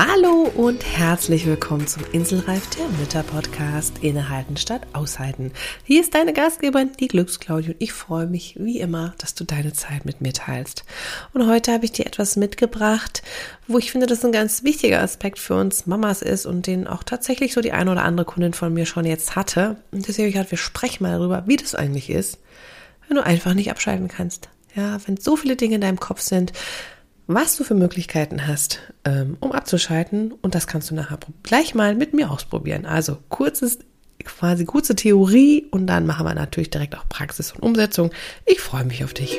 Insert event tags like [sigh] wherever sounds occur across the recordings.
Hallo und herzlich willkommen zum Inselreif der Mütter Podcast Innehalten statt Aushalten. Hier ist deine Gastgeberin, die Glücksclaudie und ich freue mich wie immer, dass du deine Zeit mit mir teilst. Und heute habe ich dir etwas mitgebracht, wo ich finde, dass ein ganz wichtiger Aspekt für uns Mamas ist und den auch tatsächlich so die eine oder andere Kundin von mir schon jetzt hatte. Und deswegen habe ich gedacht, wir sprechen mal darüber, wie das eigentlich ist, wenn du einfach nicht abschalten kannst. Ja, wenn so viele Dinge in deinem Kopf sind, was du für Möglichkeiten hast, ähm, um abzuschalten. Und das kannst du nachher gleich mal mit mir ausprobieren. Also kurzes, quasi kurze Theorie und dann machen wir natürlich direkt auch Praxis und Umsetzung. Ich freue mich auf dich.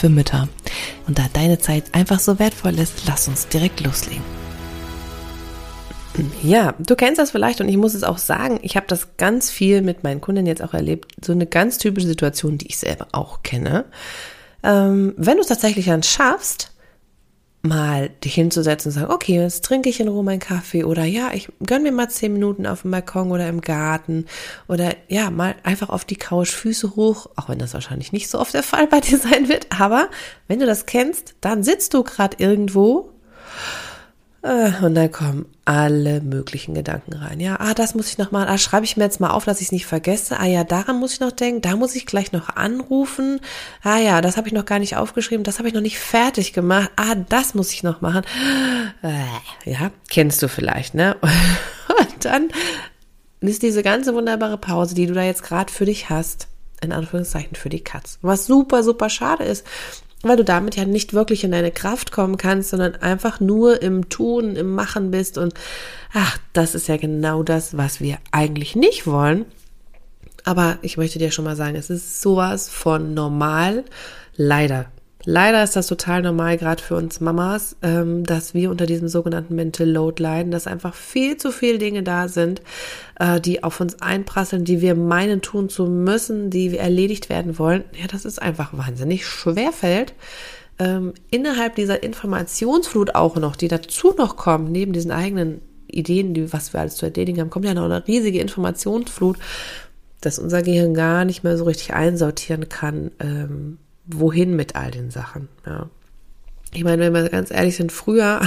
für Mütter. Und da deine Zeit einfach so wertvoll ist, lass uns direkt loslegen. Ja, du kennst das vielleicht und ich muss es auch sagen, ich habe das ganz viel mit meinen Kunden jetzt auch erlebt. So eine ganz typische Situation, die ich selber auch kenne. Ähm, wenn du es tatsächlich dann schaffst, mal dich hinzusetzen und sagen, okay, jetzt trinke ich in Ruhe meinen Kaffee oder ja, ich gönn mir mal zehn Minuten auf dem Balkon oder im Garten oder ja, mal einfach auf die Couch, Füße hoch, auch wenn das wahrscheinlich nicht so oft der Fall bei dir [laughs] sein wird, aber wenn du das kennst, dann sitzt du gerade irgendwo und dann kommen alle möglichen Gedanken rein. Ja, ah, das muss ich noch machen. Ah, schreibe ich mir jetzt mal auf, dass ich es nicht vergesse. Ah ja, daran muss ich noch denken. Da muss ich gleich noch anrufen. Ah ja, das habe ich noch gar nicht aufgeschrieben. Das habe ich noch nicht fertig gemacht. Ah, das muss ich noch machen. Äh, ja, kennst du vielleicht, ne? [laughs] Und dann ist diese ganze wunderbare Pause, die du da jetzt gerade für dich hast, in Anführungszeichen für die Katz. Was super, super schade ist, weil du damit ja nicht wirklich in deine Kraft kommen kannst, sondern einfach nur im Tun, im Machen bist und ach, das ist ja genau das, was wir eigentlich nicht wollen. Aber ich möchte dir schon mal sagen, es ist sowas von normal, leider Leider ist das total normal, gerade für uns Mamas, ähm, dass wir unter diesem sogenannten Mental Load leiden, dass einfach viel zu viele Dinge da sind, äh, die auf uns einprasseln, die wir meinen tun zu müssen, die erledigt werden wollen. Ja, das ist einfach wahnsinnig schwer fällt. Ähm, innerhalb dieser Informationsflut auch noch, die dazu noch kommt, neben diesen eigenen Ideen, die, was wir alles zu erledigen haben, kommt ja noch eine riesige Informationsflut, dass unser Gehirn gar nicht mehr so richtig einsortieren kann, ähm, wohin mit all den Sachen. Ja. Ich meine, wenn wir ganz ehrlich sind, früher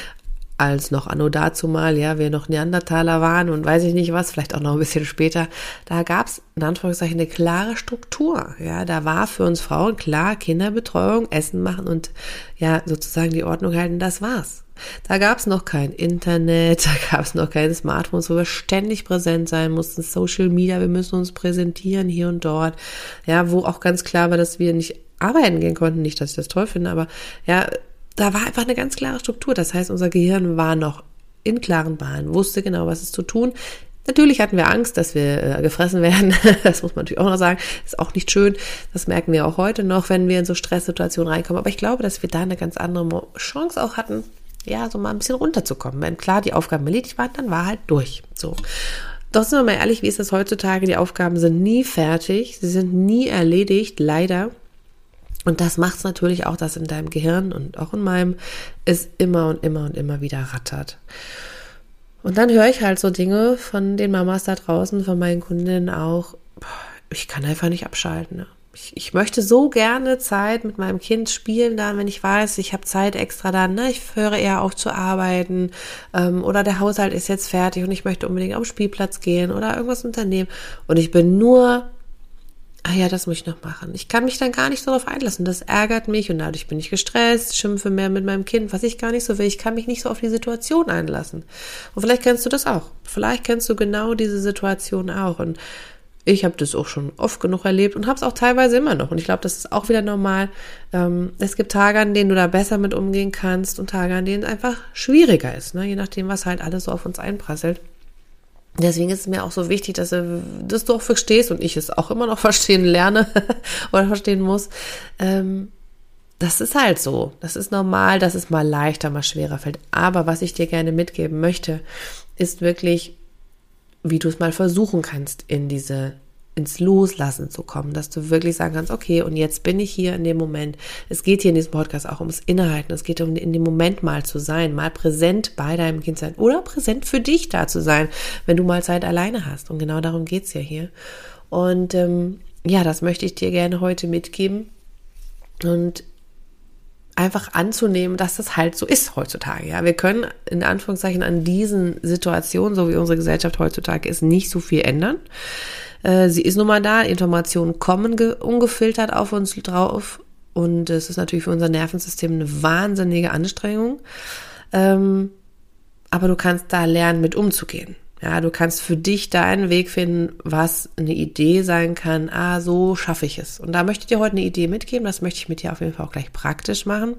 [laughs] als noch anno dazu mal, ja, wir noch Neandertaler waren und weiß ich nicht was, vielleicht auch noch ein bisschen später, da gab es in Anführungszeichen eine klare Struktur. Ja, da war für uns Frauen klar, Kinderbetreuung, Essen machen und ja, sozusagen die Ordnung halten, das war's. Da gab es noch kein Internet, [laughs] da gab es noch keine Smartphones, wo wir ständig präsent sein mussten, Social Media, wir müssen uns präsentieren hier und dort. Ja, wo auch ganz klar war, dass wir nicht arbeiten gehen konnten. Nicht, dass ich das toll finde, aber ja, da war einfach eine ganz klare Struktur. Das heißt, unser Gehirn war noch in klaren Bahnen, wusste genau, was ist zu tun. Natürlich hatten wir Angst, dass wir äh, gefressen werden. [laughs] das muss man natürlich auch noch sagen. Ist auch nicht schön. Das merken wir auch heute noch, wenn wir in so Stresssituationen reinkommen. Aber ich glaube, dass wir da eine ganz andere Chance auch hatten, ja, so mal ein bisschen runterzukommen. Wenn klar die Aufgaben erledigt waren, dann war halt durch. So. Doch sind wir mal ehrlich, wie ist das heutzutage? Die Aufgaben sind nie fertig. Sie sind nie erledigt, leider. Und das macht es natürlich auch, dass in deinem Gehirn und auch in meinem es immer und immer und immer wieder rattert. Und dann höre ich halt so Dinge von den Mamas da draußen, von meinen Kundinnen auch, ich kann einfach nicht abschalten. Ne? Ich, ich, möchte so gerne Zeit mit meinem Kind spielen, dann, wenn ich weiß, ich habe Zeit extra dann, ne? ich höre eher auf zu arbeiten ähm, oder der Haushalt ist jetzt fertig und ich möchte unbedingt den Spielplatz gehen oder irgendwas unternehmen und ich bin nur ah ja, das muss ich noch machen. Ich kann mich dann gar nicht darauf einlassen. Das ärgert mich und dadurch bin ich gestresst, schimpfe mehr mit meinem Kind, was ich gar nicht so will. Ich kann mich nicht so auf die Situation einlassen. Und vielleicht kennst du das auch. Vielleicht kennst du genau diese Situation auch. Und ich habe das auch schon oft genug erlebt und habe es auch teilweise immer noch. Und ich glaube, das ist auch wieder normal. Ähm, es gibt Tage, an denen du da besser mit umgehen kannst und Tage, an denen es einfach schwieriger ist, ne? je nachdem, was halt alles so auf uns einprasselt. Deswegen ist es mir auch so wichtig, dass, dass du auch verstehst und ich es auch immer noch [laughs] verstehen lerne [laughs] oder verstehen muss, ähm, das ist halt so. Das ist normal, dass es mal leichter, mal schwerer fällt. Aber was ich dir gerne mitgeben möchte, ist wirklich, wie du es mal versuchen kannst, in diese ins Loslassen zu kommen, dass du wirklich sagen kannst, okay, und jetzt bin ich hier in dem Moment. Es geht hier in diesem Podcast auch ums Innehalten. Es geht um in dem Moment mal zu sein, mal präsent bei deinem Kind sein oder präsent für dich da zu sein, wenn du mal Zeit alleine hast. Und genau darum geht's ja hier. Und ähm, ja, das möchte ich dir gerne heute mitgeben. Und einfach anzunehmen, dass das halt so ist heutzutage. Ja, wir können in Anführungszeichen an diesen Situationen, so wie unsere Gesellschaft heutzutage ist, nicht so viel ändern. Äh, sie ist nun mal da, Informationen kommen ungefiltert auf uns drauf und es ist natürlich für unser Nervensystem eine wahnsinnige Anstrengung. Ähm, aber du kannst da lernen, mit umzugehen. Ja, du kannst für dich da einen Weg finden, was eine Idee sein kann. Ah, so schaffe ich es. Und da möchte ich dir heute eine Idee mitgeben. Das möchte ich mit dir auf jeden Fall auch gleich praktisch machen.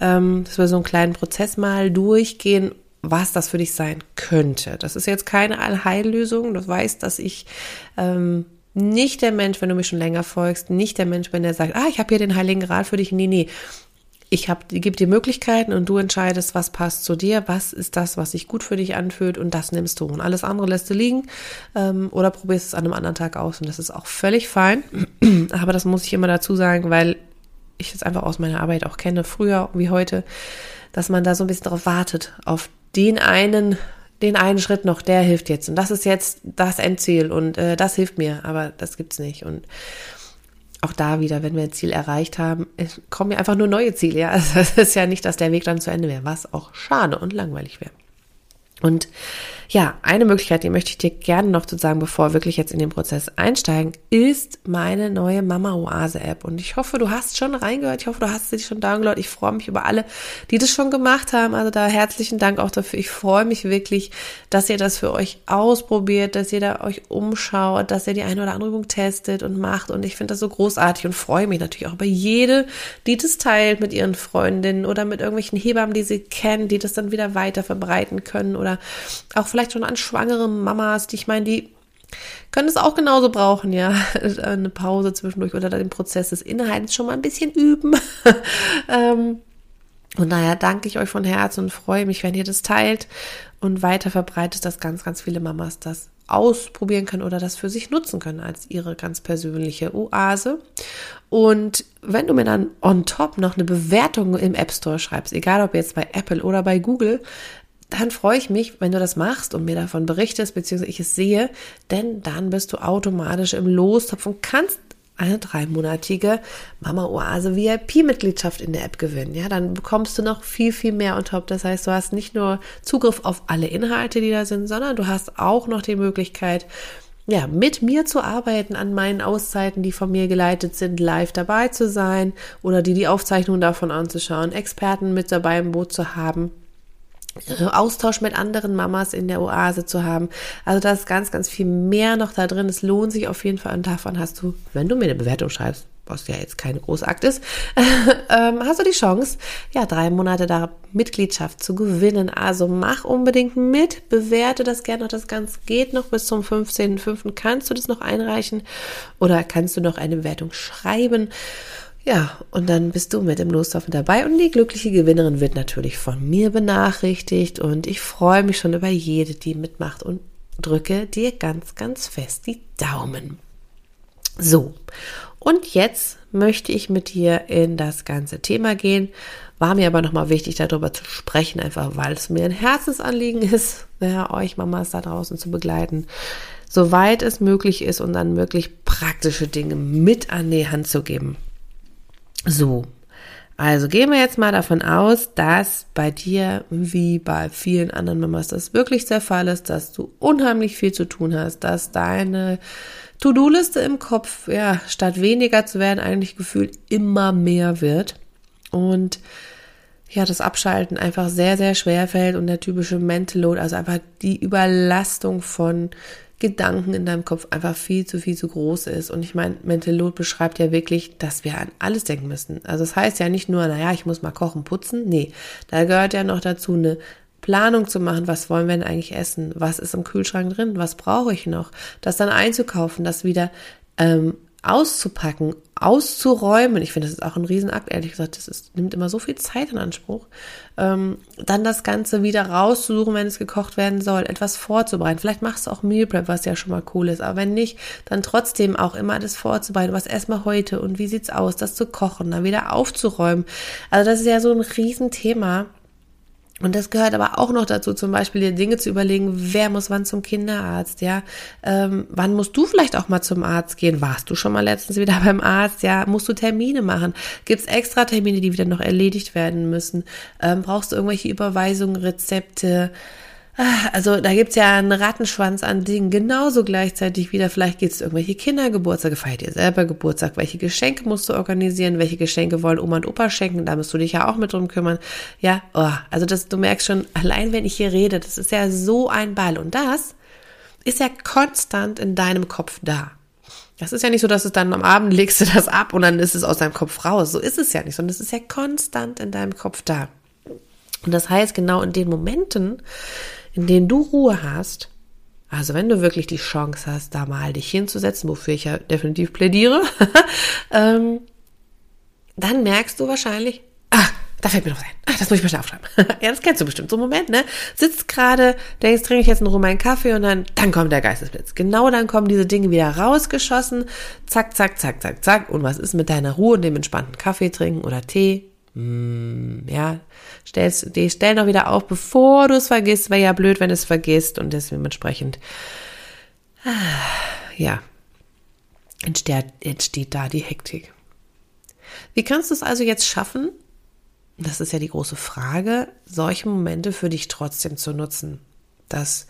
Ähm, dass wir so einen kleinen Prozess mal durchgehen, was das für dich sein könnte. Das ist jetzt keine Allheillösung. Du weißt, dass ich ähm, nicht der Mensch, wenn du mich schon länger folgst, nicht der Mensch bin, der sagt, ah, ich habe hier den Heiligen Rat für dich. Nee, nee ich gebe dir Möglichkeiten und du entscheidest, was passt zu dir, was ist das, was sich gut für dich anfühlt und das nimmst du. Und alles andere lässt du liegen ähm, oder probierst es an einem anderen Tag aus und das ist auch völlig fein. [clears throat] Aber das muss ich immer dazu sagen, weil ich es einfach aus meiner Arbeit auch kenne, früher wie heute, dass man da so ein bisschen darauf wartet, auf den einen, den einen Schritt noch, der hilft jetzt. Und das ist jetzt das Endziel und äh, das hilft mir, aber das gibt's nicht. Und auch da wieder, wenn wir ein Ziel erreicht haben, kommen ja einfach nur neue Ziele. Ja, [laughs] also es ist ja nicht, dass der Weg dann zu Ende wäre, was auch schade und langweilig wäre. Und ja, eine Möglichkeit, die möchte ich dir gerne noch zu sagen, bevor wir wirklich jetzt in den Prozess einsteigen, ist meine neue Mama Oase App. Und ich hoffe, du hast schon reingehört. Ich hoffe, du hast sie schon downloadet. Ich freue mich über alle, die das schon gemacht haben. Also da herzlichen Dank auch dafür. Ich freue mich wirklich, dass ihr das für euch ausprobiert, dass ihr da euch umschaut, dass ihr die eine oder andere Übung testet und macht. Und ich finde das so großartig und freue mich natürlich auch über jede, die das teilt mit ihren Freundinnen oder mit irgendwelchen Hebammen, die sie kennen, die das dann wieder weiter verbreiten können oder auch schon an schwangere Mamas, die ich meine, die können es auch genauso brauchen, ja, [laughs] eine Pause zwischendurch oder den Prozess des Inhaltens schon mal ein bisschen üben. [laughs] ähm, und daher danke ich euch von Herzen und freue mich, wenn ihr das teilt und weiter verbreitet, dass ganz, ganz viele Mamas das ausprobieren können oder das für sich nutzen können als ihre ganz persönliche Oase. Und wenn du mir dann on top noch eine Bewertung im App Store schreibst, egal ob jetzt bei Apple oder bei Google, dann freue ich mich, wenn du das machst und mir davon berichtest, beziehungsweise ich es sehe, denn dann bist du automatisch im Lostopf und kannst eine dreimonatige Mama Oase VIP-Mitgliedschaft in der App gewinnen. Ja, dann bekommst du noch viel, viel mehr on top. Das heißt, du hast nicht nur Zugriff auf alle Inhalte, die da sind, sondern du hast auch noch die Möglichkeit, ja, mit mir zu arbeiten an meinen Auszeiten, die von mir geleitet sind, live dabei zu sein oder die die Aufzeichnung davon anzuschauen, Experten mit dabei im Boot zu haben Austausch mit anderen Mamas in der Oase zu haben. Also da ist ganz, ganz viel mehr noch da drin. Es lohnt sich auf jeden Fall und davon hast du, wenn du mir eine Bewertung schreibst, was ja jetzt keine Großakt ist, [laughs] ähm, hast du die Chance, ja, drei Monate da Mitgliedschaft zu gewinnen. Also mach unbedingt mit, bewerte das gerne noch. Das Ganze geht noch bis zum 15.05. Kannst du das noch einreichen oder kannst du noch eine Bewertung schreiben? Ja, und dann bist du mit dem Lostopfen dabei und die glückliche Gewinnerin wird natürlich von mir benachrichtigt und ich freue mich schon über jede, die mitmacht und drücke dir ganz, ganz fest die Daumen. So, und jetzt möchte ich mit dir in das ganze Thema gehen. War mir aber nochmal wichtig, darüber zu sprechen, einfach weil es mir ein Herzensanliegen ist, ja, euch Mamas da draußen zu begleiten, soweit es möglich ist und dann wirklich praktische Dinge mit an die Hand zu geben. So, also gehen wir jetzt mal davon aus, dass bei dir wie bei vielen anderen Mamas das wirklich der Fall ist, dass du unheimlich viel zu tun hast, dass deine To-Do-Liste im Kopf, ja, statt weniger zu werden, eigentlich gefühlt immer mehr wird. Und ja, das Abschalten einfach sehr, sehr schwer fällt und der typische Mental Load, also einfach die Überlastung von Gedanken in deinem Kopf einfach viel zu viel zu groß ist. Und ich meine, Mental Load beschreibt ja wirklich, dass wir an alles denken müssen. Also das heißt ja nicht nur, naja, ich muss mal kochen, putzen. Nee, da gehört ja noch dazu eine Planung zu machen, was wollen wir denn eigentlich essen? Was ist im Kühlschrank drin? Was brauche ich noch? Das dann einzukaufen, das wieder ähm, auszupacken, auszuräumen. Ich finde, das ist auch ein Riesenakt, ehrlich gesagt. Das ist, nimmt immer so viel Zeit in Anspruch. Ähm, dann das Ganze wieder rauszusuchen, wenn es gekocht werden soll, etwas vorzubereiten. Vielleicht machst du auch Meal Prep, was ja schon mal cool ist. Aber wenn nicht, dann trotzdem auch immer das vorzubereiten. Was erstmal heute und wie sieht's aus, das zu kochen, dann wieder aufzuräumen. Also das ist ja so ein Riesenthema. Und das gehört aber auch noch dazu, zum Beispiel dir Dinge zu überlegen, wer muss wann zum Kinderarzt, ja? Ähm, wann musst du vielleicht auch mal zum Arzt gehen? Warst du schon mal letztens wieder [laughs] beim Arzt? Ja, musst du Termine machen? Gibt es extra Termine, die wieder noch erledigt werden müssen? Ähm, brauchst du irgendwelche Überweisungen, Rezepte? Ah, also da gibt's ja einen Rattenschwanz an Dingen. Genauso gleichzeitig wieder, vielleicht geht's irgendwelche Kindergeburtstage, feiert ihr selber Geburtstag, welche Geschenke musst du organisieren, welche Geschenke wollen Oma und Opa schenken, da musst du dich ja auch mit drum kümmern. Ja, oh, also das, du merkst schon, allein wenn ich hier rede, das ist ja so ein Ball. Und das ist ja konstant in deinem Kopf da. Das ist ja nicht so, dass es dann am Abend legst du das ab und dann ist es aus deinem Kopf raus. So ist es ja nicht, sondern es ist ja konstant in deinem Kopf da. Und das heißt, genau in den Momenten, in denen du Ruhe hast, also wenn du wirklich die Chance hast, da mal dich hinzusetzen, wofür ich ja definitiv plädiere, [laughs] ähm, dann merkst du wahrscheinlich, ah, da fällt mir noch ein. Ah, das muss ich mal schnell aufschreiben. [laughs] ja, das kennst du bestimmt. So einen Moment, ne? Sitzt gerade, denkst, trinke ich jetzt in Ruhe meinen Kaffee und dann, dann kommt der Geistesblitz. Genau dann kommen diese Dinge wieder rausgeschossen. Zack, zack, zack, zack, zack. Und was ist mit deiner Ruhe und dem entspannten Kaffee trinken oder Tee? Hm, ja, stellst, die stell noch wieder auf, bevor du es vergisst, wäre ja blöd, wenn du es vergisst und deswegen entsprechend, ja, entsteht, entsteht da die Hektik. Wie kannst du es also jetzt schaffen? Das ist ja die große Frage, solche Momente für dich trotzdem zu nutzen, dass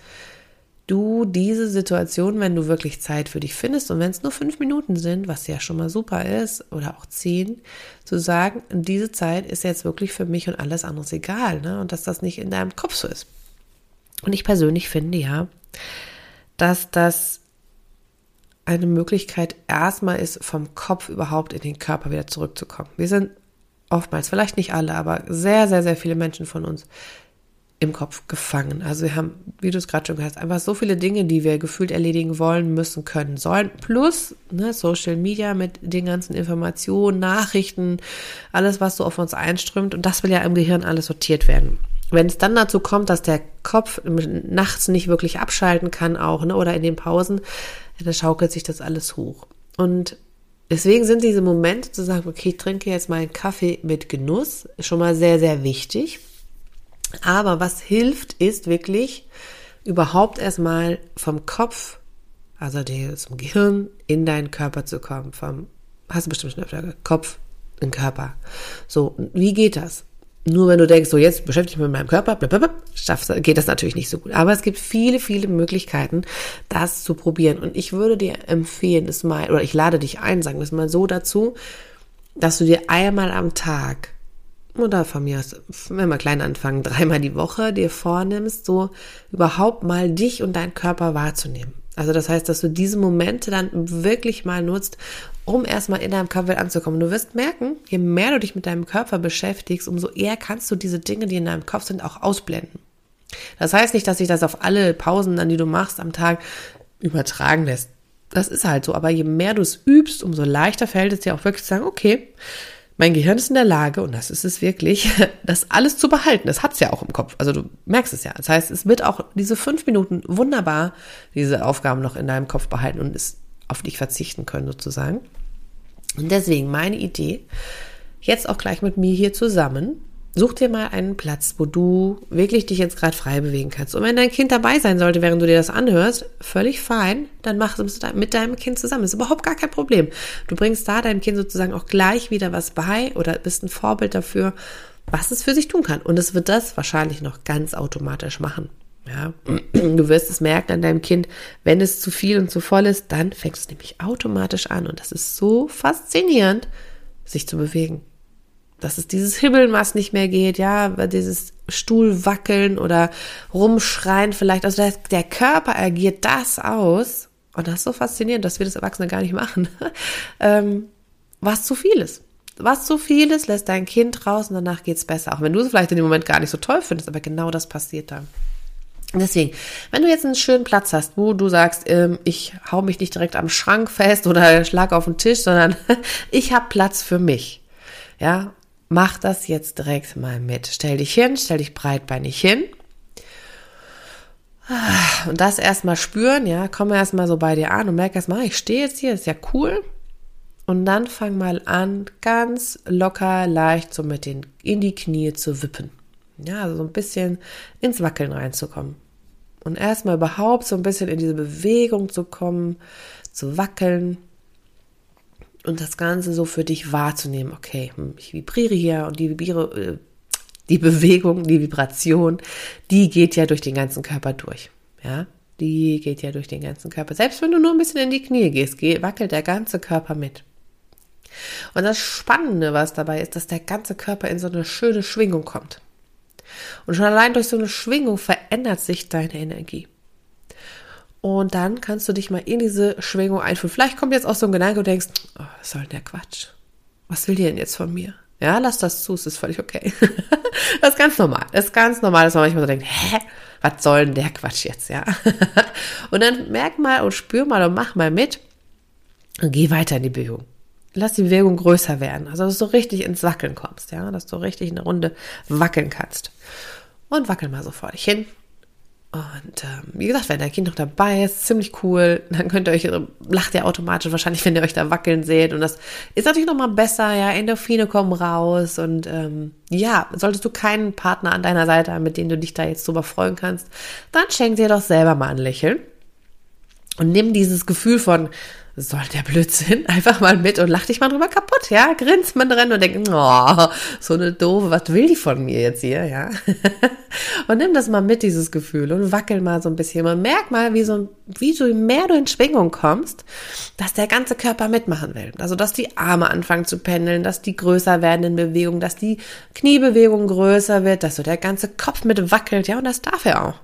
du diese Situation, wenn du wirklich Zeit für dich findest und wenn es nur fünf Minuten sind, was ja schon mal super ist, oder auch zehn, zu sagen, diese Zeit ist jetzt wirklich für mich und alles andere egal, ne? Und dass das nicht in deinem Kopf so ist. Und ich persönlich finde ja, dass das eine Möglichkeit erstmal ist, vom Kopf überhaupt in den Körper wieder zurückzukommen. Wir sind oftmals, vielleicht nicht alle, aber sehr, sehr, sehr viele Menschen von uns im Kopf gefangen. Also wir haben, wie du es gerade schon gesagt hast, einfach so viele Dinge, die wir gefühlt erledigen wollen, müssen, können, sollen. Plus ne, Social Media mit den ganzen Informationen, Nachrichten, alles, was so auf uns einströmt. Und das will ja im Gehirn alles sortiert werden. Wenn es dann dazu kommt, dass der Kopf nachts nicht wirklich abschalten kann, auch, ne, oder in den Pausen, dann schaukelt sich das alles hoch. Und Deswegen sind diese Momente zu sagen, okay, ich trinke jetzt mal einen Kaffee mit Genuss, schon mal sehr, sehr wichtig. Aber was hilft, ist wirklich überhaupt erstmal vom Kopf, also zum Gehirn, in deinen Körper zu kommen. Vom, hast du bestimmt schon öfter Kopf in Körper. So, wie geht das? Nur wenn du denkst, so jetzt beschäftige ich mich mit meinem Körper, blablabla, geht das natürlich nicht so gut. Aber es gibt viele, viele Möglichkeiten, das zu probieren. Und ich würde dir empfehlen, es mal, oder ich lade dich ein, sagen wir es mal so dazu, dass du dir einmal am Tag oder von mir aus, wenn wir klein anfangen, dreimal die Woche dir vornimmst, so überhaupt mal dich und deinen Körper wahrzunehmen. Also das heißt, dass du diese Momente dann wirklich mal nutzt, um erstmal in deinem Körper anzukommen. Du wirst merken, je mehr du dich mit deinem Körper beschäftigst, umso eher kannst du diese Dinge, die in deinem Kopf sind, auch ausblenden. Das heißt nicht, dass sich das auf alle Pausen, dann die du machst am Tag, übertragen lässt. Das ist halt so. Aber je mehr du es übst, umso leichter fällt es dir auch wirklich zu sagen, okay, mein Gehirn ist in der Lage, und das ist es wirklich, [laughs] das alles zu behalten. Das hat es ja auch im Kopf. Also du merkst es ja. Das heißt, es wird auch diese fünf Minuten wunderbar diese Aufgaben noch in deinem Kopf behalten und es auf dich verzichten können sozusagen. Und deswegen meine Idee, jetzt auch gleich mit mir hier zusammen, Such dir mal einen Platz, wo du wirklich dich jetzt gerade frei bewegen kannst. Und wenn dein Kind dabei sein sollte, während du dir das anhörst, völlig fein, dann mach es mit deinem Kind zusammen. Ist überhaupt gar kein Problem. Du bringst da deinem Kind sozusagen auch gleich wieder was bei oder bist ein Vorbild dafür, was es für sich tun kann. Und es wird das wahrscheinlich noch ganz automatisch machen. Ja, du wirst es merken an deinem Kind, wenn es zu viel und zu voll ist, dann fängt es nämlich automatisch an. Und das ist so faszinierend, sich zu bewegen dass es dieses Hibbeln, was nicht mehr geht, ja, dieses Stuhl wackeln oder rumschreien vielleicht. Also der, der Körper agiert das aus. Und das ist so faszinierend, dass wir das Erwachsene gar nicht machen. [laughs] ähm, was zu viel ist. Was zu viel ist, lässt dein Kind raus und danach geht's besser. Auch wenn du es vielleicht in dem Moment gar nicht so toll findest, aber genau das passiert dann. Deswegen, wenn du jetzt einen schönen Platz hast, wo du sagst, ähm, ich hau mich nicht direkt am Schrank fest oder schlag auf den Tisch, sondern [laughs] ich habe Platz für mich. Ja, mach das jetzt direkt mal mit. Stell dich hin, stell dich breitbeinig hin. Und das erstmal spüren, ja, komm erstmal so bei dir an und merk erstmal, ich stehe jetzt hier, ist ja cool. Und dann fang mal an, ganz locker, leicht so mit den in die Knie zu wippen. Ja, also so ein bisschen ins Wackeln reinzukommen. Und erstmal überhaupt so ein bisschen in diese Bewegung zu kommen, zu wackeln und das Ganze so für dich wahrzunehmen. Okay, hm, ich vibriere hier und die, vibriere, äh, die Bewegung, die Vibration, die geht ja durch den ganzen Körper durch. Ja, die geht ja durch den ganzen Körper. Selbst wenn du nur ein bisschen in die Knie gehst, wackelt der ganze Körper mit. Und das Spannende, was dabei ist, dass der ganze Körper in so eine schöne Schwingung kommt. Und schon allein durch so eine Schwingung verändert sich deine Energie. Und dann kannst du dich mal in diese Schwingung einführen. Vielleicht kommt jetzt auch so ein Gedanke und denkst, oh, was soll denn der Quatsch? Was will die denn jetzt von mir? Ja, lass das zu, es ist völlig okay. [laughs] das ist ganz normal. Das ist ganz normal, dass man manchmal so denkt, hä, was soll denn der Quatsch jetzt, ja? [laughs] und dann merk mal und spür mal und mach mal mit und geh weiter in die Bewegung lass die Bewegung größer werden. Also, dass du richtig ins Wackeln kommst, ja, dass du richtig eine Runde wackeln kannst. Und wackel mal so vor dich hin. Und ähm, wie gesagt, wenn dein Kind noch dabei ist, ziemlich cool, dann könnt ihr euch, lacht ihr automatisch wahrscheinlich, wenn ihr euch da wackeln seht. Und das ist natürlich nochmal besser, ja, Endorphine kommen raus. Und ähm, ja, solltest du keinen Partner an deiner Seite haben, mit dem du dich da jetzt drüber freuen kannst, dann schenk dir doch selber mal ein Lächeln. Und nimm dieses Gefühl von, soll der Blödsinn [laughs] einfach mal mit und lach dich mal drüber kaputt, ja, grinst man drin und denkt, oh, so eine doofe, was will die von mir jetzt hier, ja? [laughs] und nimm das mal mit, dieses Gefühl und wackel mal so ein bisschen und merk mal, wie so, wie du mehr du in Schwingung kommst, dass der ganze Körper mitmachen will. Also, dass die Arme anfangen zu pendeln, dass die größer werden in Bewegung, dass die Kniebewegung größer wird, dass so der ganze Kopf mit wackelt, ja, und das darf er auch.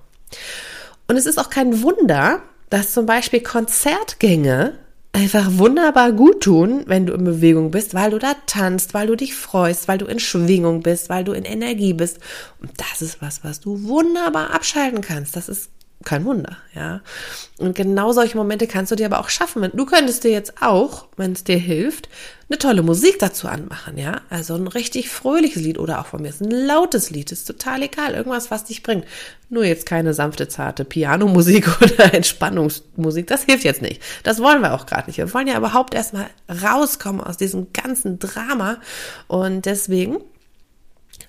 Und es ist auch kein Wunder, dass zum Beispiel Konzertgänge einfach wunderbar gut tun, wenn du in Bewegung bist, weil du da tanzt, weil du dich freust, weil du in Schwingung bist, weil du in Energie bist. Und das ist was, was du wunderbar abschalten kannst. Das ist kein Wunder, ja. Und genau solche Momente kannst du dir aber auch schaffen. Du könntest dir jetzt auch, wenn es dir hilft, eine tolle Musik dazu anmachen, ja. Also ein richtig fröhliches Lied oder auch von mir ist ein lautes Lied, ist total egal. Irgendwas, was dich bringt. Nur jetzt keine sanfte, zarte Pianomusik [laughs] oder Entspannungsmusik. Das hilft jetzt nicht. Das wollen wir auch gerade nicht. Wir wollen ja überhaupt erstmal rauskommen aus diesem ganzen Drama. Und deswegen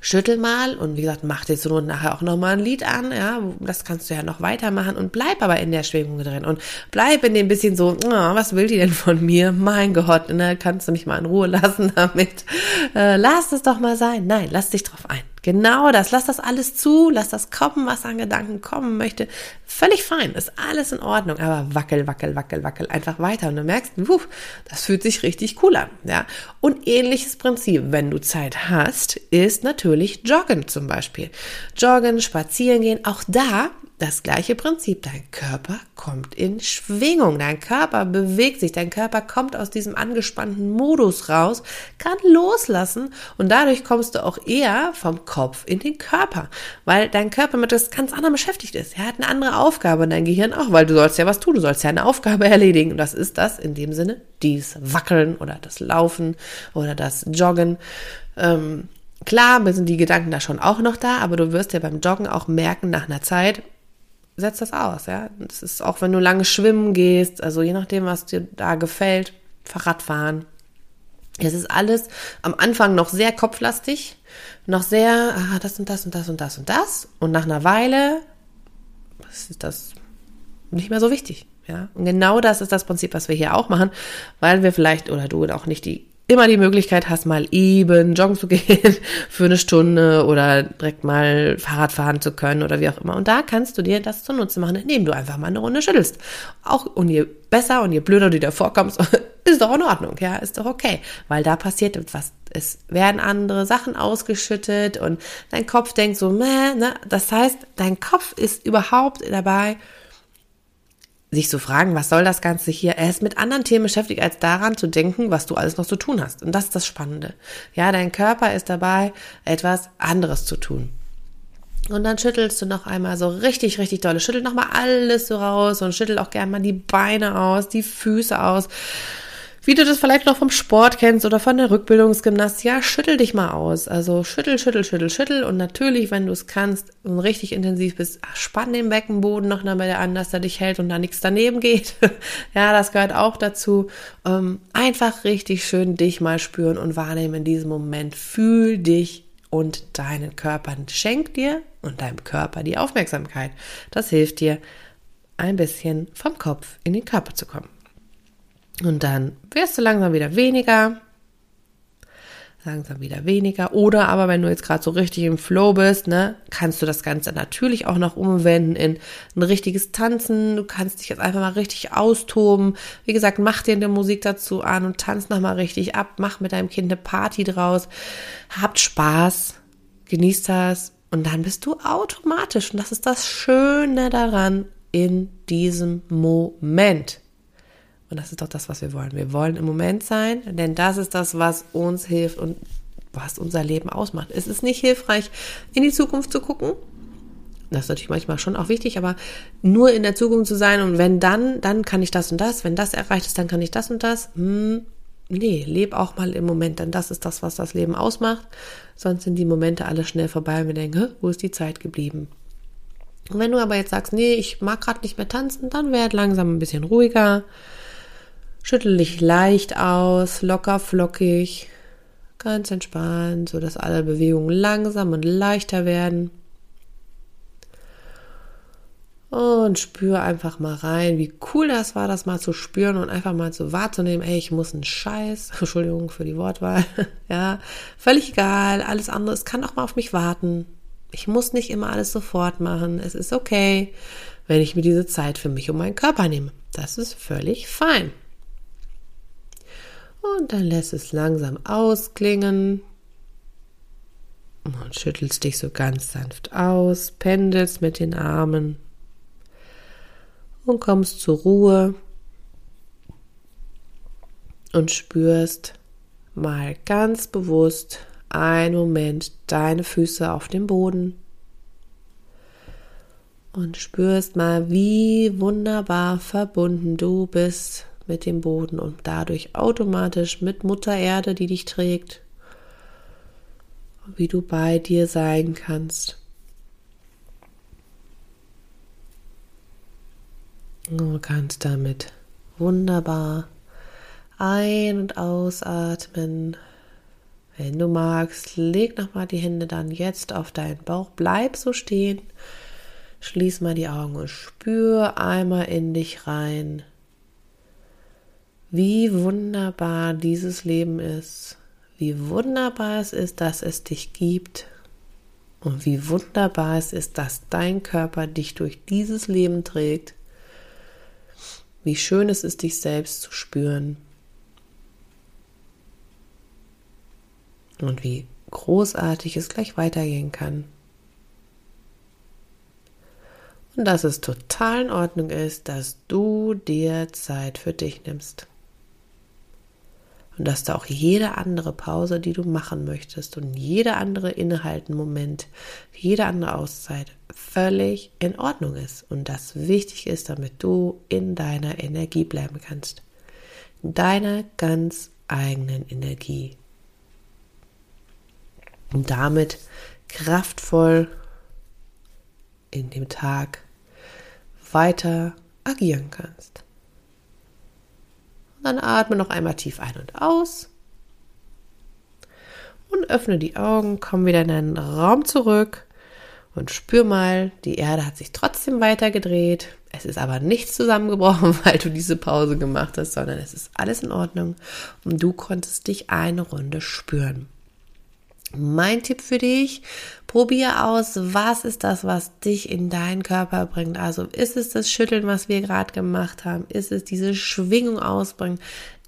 schüttel mal und wie gesagt, mach dir so nachher auch nochmal ein Lied an, ja, das kannst du ja noch weitermachen und bleib aber in der Schwingung drin und bleib in dem bisschen so, oh, was will die denn von mir? Mein Gott, ne, kannst du mich mal in Ruhe lassen [laughs] damit? Äh, lass es doch mal sein. Nein, lass dich drauf ein. Genau das. Lass das alles zu, lass das kommen, was an Gedanken kommen möchte. Völlig fein, ist alles in Ordnung. Aber wackel, wackel, wackel, wackel einfach weiter. Und du merkst, wuh, das fühlt sich richtig cool an. Ja. Und ähnliches Prinzip, wenn du Zeit hast, ist natürlich Joggen zum Beispiel. Joggen, spazieren gehen. Auch da das gleiche Prinzip. Dein Körper kommt in Schwingung. Dein Körper bewegt sich. Dein Körper kommt aus diesem angespannten Modus raus, kann loslassen und dadurch kommst du auch eher vom Kopf in den Körper, weil dein Körper mit etwas ganz anderem beschäftigt ist. Er hat eine andere Aufgabe und dein Gehirn auch, weil du sollst ja was tun. Du sollst ja eine Aufgabe [laughs] erledigen. Und das ist das in dem Sinne, dies Wackeln oder das Laufen oder das Joggen. Ähm, Klar sind die Gedanken da schon auch noch da, aber du wirst ja beim Joggen auch merken nach einer Zeit, setz das aus, ja. Das ist auch, wenn du lange schwimmen gehst, also je nachdem, was dir da gefällt, Fahrradfahren. Es ist alles am Anfang noch sehr kopflastig, noch sehr, ah, das und das und das und das und das. Und nach einer Weile ist das nicht mehr so wichtig. Ja, und genau das ist das Prinzip, was wir hier auch machen, weil wir vielleicht oder du auch nicht die immer die Möglichkeit hast, mal eben joggen zu [laughs] gehen für eine Stunde oder direkt mal Fahrrad fahren zu können oder wie auch immer. Und da kannst du dir das zunutze machen, indem du einfach mal eine Runde schüttelst. Auch und je besser und je blöder du dir vorkommst, [laughs] ist doch in Ordnung, ja, ist doch okay, weil da passiert etwas. Es werden andere Sachen ausgeschüttet und dein Kopf denkt so, meh, ne? Das heißt, dein Kopf ist überhaupt dabei, sich zu fragen, was soll das Ganze hier? Er ist mit anderen Themen beschäftigt, als daran zu denken, was du alles noch zu tun hast. Und das ist das Spannende. Ja, dein Körper ist dabei, etwas anderes zu tun. Und dann schüttelst du noch einmal so richtig, richtig dolle. Schüttel noch mal alles so raus und schüttel auch gerne mal die Beine aus, die Füße aus. Wie du das vielleicht noch vom Sport kennst oder von der Rückbildungsgymnastik, ja, schüttel dich mal aus. Also schüttel, schüttel, schüttel, schüttel. Und natürlich, wenn du es kannst und richtig intensiv bist, spann den Beckenboden noch einmal an, dass er dich hält und da nichts daneben geht. [laughs] ja, das gehört auch dazu. Ähm, einfach richtig schön dich mal spüren und wahrnehmen in diesem Moment. Fühl dich und deinen Körper. Schenk dir und deinem Körper die Aufmerksamkeit. Das hilft dir, ein bisschen vom Kopf in den Körper zu kommen. Und dann wirst du langsam wieder weniger, langsam wieder weniger. Oder aber wenn du jetzt gerade so richtig im Flow bist, ne, kannst du das Ganze natürlich auch noch umwenden in ein richtiges Tanzen. Du kannst dich jetzt einfach mal richtig austoben. Wie gesagt, mach dir eine Musik dazu an und tanz nochmal richtig ab. Mach mit deinem Kind eine Party draus. Habt Spaß. Genießt das. Und dann bist du automatisch. Und das ist das Schöne daran in diesem Moment. Und das ist doch das, was wir wollen. Wir wollen im Moment sein, denn das ist das, was uns hilft und was unser Leben ausmacht. Es ist nicht hilfreich, in die Zukunft zu gucken. Das ist natürlich manchmal schon auch wichtig, aber nur in der Zukunft zu sein und wenn dann, dann kann ich das und das, wenn das erreicht ist, dann kann ich das und das. Hm, nee, leb auch mal im Moment, denn das ist das, was das Leben ausmacht. Sonst sind die Momente alle schnell vorbei und wir denken, wo ist die Zeit geblieben? Und wenn du aber jetzt sagst, nee, ich mag gerade nicht mehr tanzen, dann werd langsam ein bisschen ruhiger Schüttel dich leicht aus, locker flockig, ganz entspannt, so dass alle Bewegungen langsam und leichter werden. Und spür einfach mal rein, wie cool das war, das mal zu spüren und einfach mal zu wahrzunehmen, ey, ich muss einen Scheiß, [laughs] Entschuldigung für die Wortwahl, [laughs] ja, völlig egal, alles andere, es kann auch mal auf mich warten. Ich muss nicht immer alles sofort machen. Es ist okay, wenn ich mir diese Zeit für mich und meinen Körper nehme. Das ist völlig fein. Und dann lässt es langsam ausklingen. Und schüttelst dich so ganz sanft aus, pendelst mit den Armen. Und kommst zur Ruhe. Und spürst mal ganz bewusst einen Moment deine Füße auf dem Boden. Und spürst mal, wie wunderbar verbunden du bist mit dem Boden und dadurch automatisch mit Mutter Erde, die dich trägt, wie du bei dir sein kannst. Du kannst damit wunderbar ein- und ausatmen. Wenn du magst, leg nochmal die Hände dann jetzt auf deinen Bauch. Bleib so stehen. Schließ mal die Augen und spür einmal in dich rein wie wunderbar dieses Leben ist, wie wunderbar es ist, dass es dich gibt und wie wunderbar es ist, dass dein Körper dich durch dieses Leben trägt. Wie schön es ist, dich selbst zu spüren. Und wie großartig es gleich weitergehen kann. Und dass es total in Ordnung ist, dass du dir Zeit für dich nimmst und dass da auch jede andere Pause, die du machen möchtest und jeder andere innehalten Moment, jede andere Auszeit völlig in Ordnung ist und das wichtig ist, damit du in deiner Energie bleiben kannst. In deiner ganz eigenen Energie. Und damit kraftvoll in dem Tag weiter agieren kannst. Dann atme noch einmal tief ein und aus. Und öffne die Augen, komm wieder in deinen Raum zurück und spür mal, die Erde hat sich trotzdem weiter gedreht. Es ist aber nichts zusammengebrochen, [laughs] weil du diese Pause gemacht hast, sondern es ist alles in Ordnung und du konntest dich eine Runde spüren. Mein Tipp für dich, probier aus, was ist das, was dich in deinen Körper bringt. Also ist es das Schütteln, was wir gerade gemacht haben? Ist es diese Schwingung ausbringen?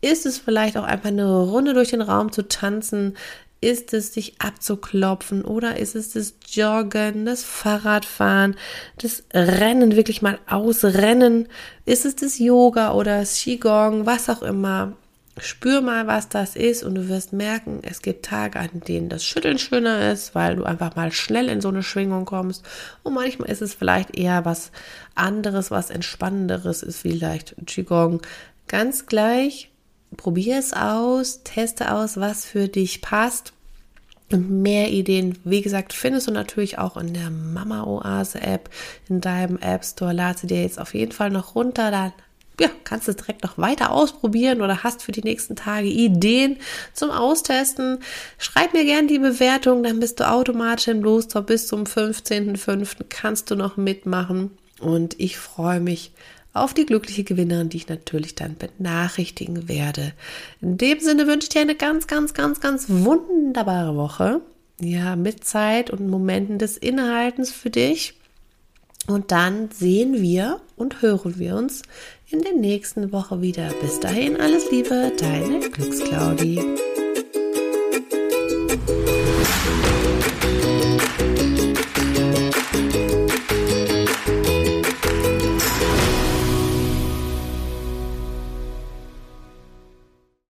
Ist es vielleicht auch einfach eine Runde durch den Raum zu tanzen? Ist es sich abzuklopfen oder ist es das Joggen, das Fahrradfahren, das Rennen, wirklich mal ausrennen? Ist es das Yoga oder das Qigong, was auch immer? Spür mal, was das ist und du wirst merken, es gibt Tage, an denen das Schütteln schöner ist, weil du einfach mal schnell in so eine Schwingung kommst. Und manchmal ist es vielleicht eher was anderes, was entspannenderes ist, vielleicht Qigong. Ganz gleich, probier es aus, teste aus, was für dich passt. Und mehr Ideen, wie gesagt, findest du natürlich auch in der Mama Oase App, in deinem App Store. Lade sie dir jetzt auf jeden Fall noch runter. Dann ja, kannst du es direkt noch weiter ausprobieren oder hast für die nächsten Tage Ideen zum Austesten. Schreib mir gerne die Bewertung, dann bist du automatisch im Bluestore bis zum 15.05. kannst du noch mitmachen. Und ich freue mich auf die glückliche Gewinnerin, die ich natürlich dann benachrichtigen werde. In dem Sinne wünsche ich dir eine ganz, ganz, ganz, ganz wunderbare Woche. Ja, mit Zeit und Momenten des Innehaltens für dich. Und dann sehen wir und hören wir uns in der nächsten Woche wieder. Bis dahin alles Liebe, deine Glücksclaudi.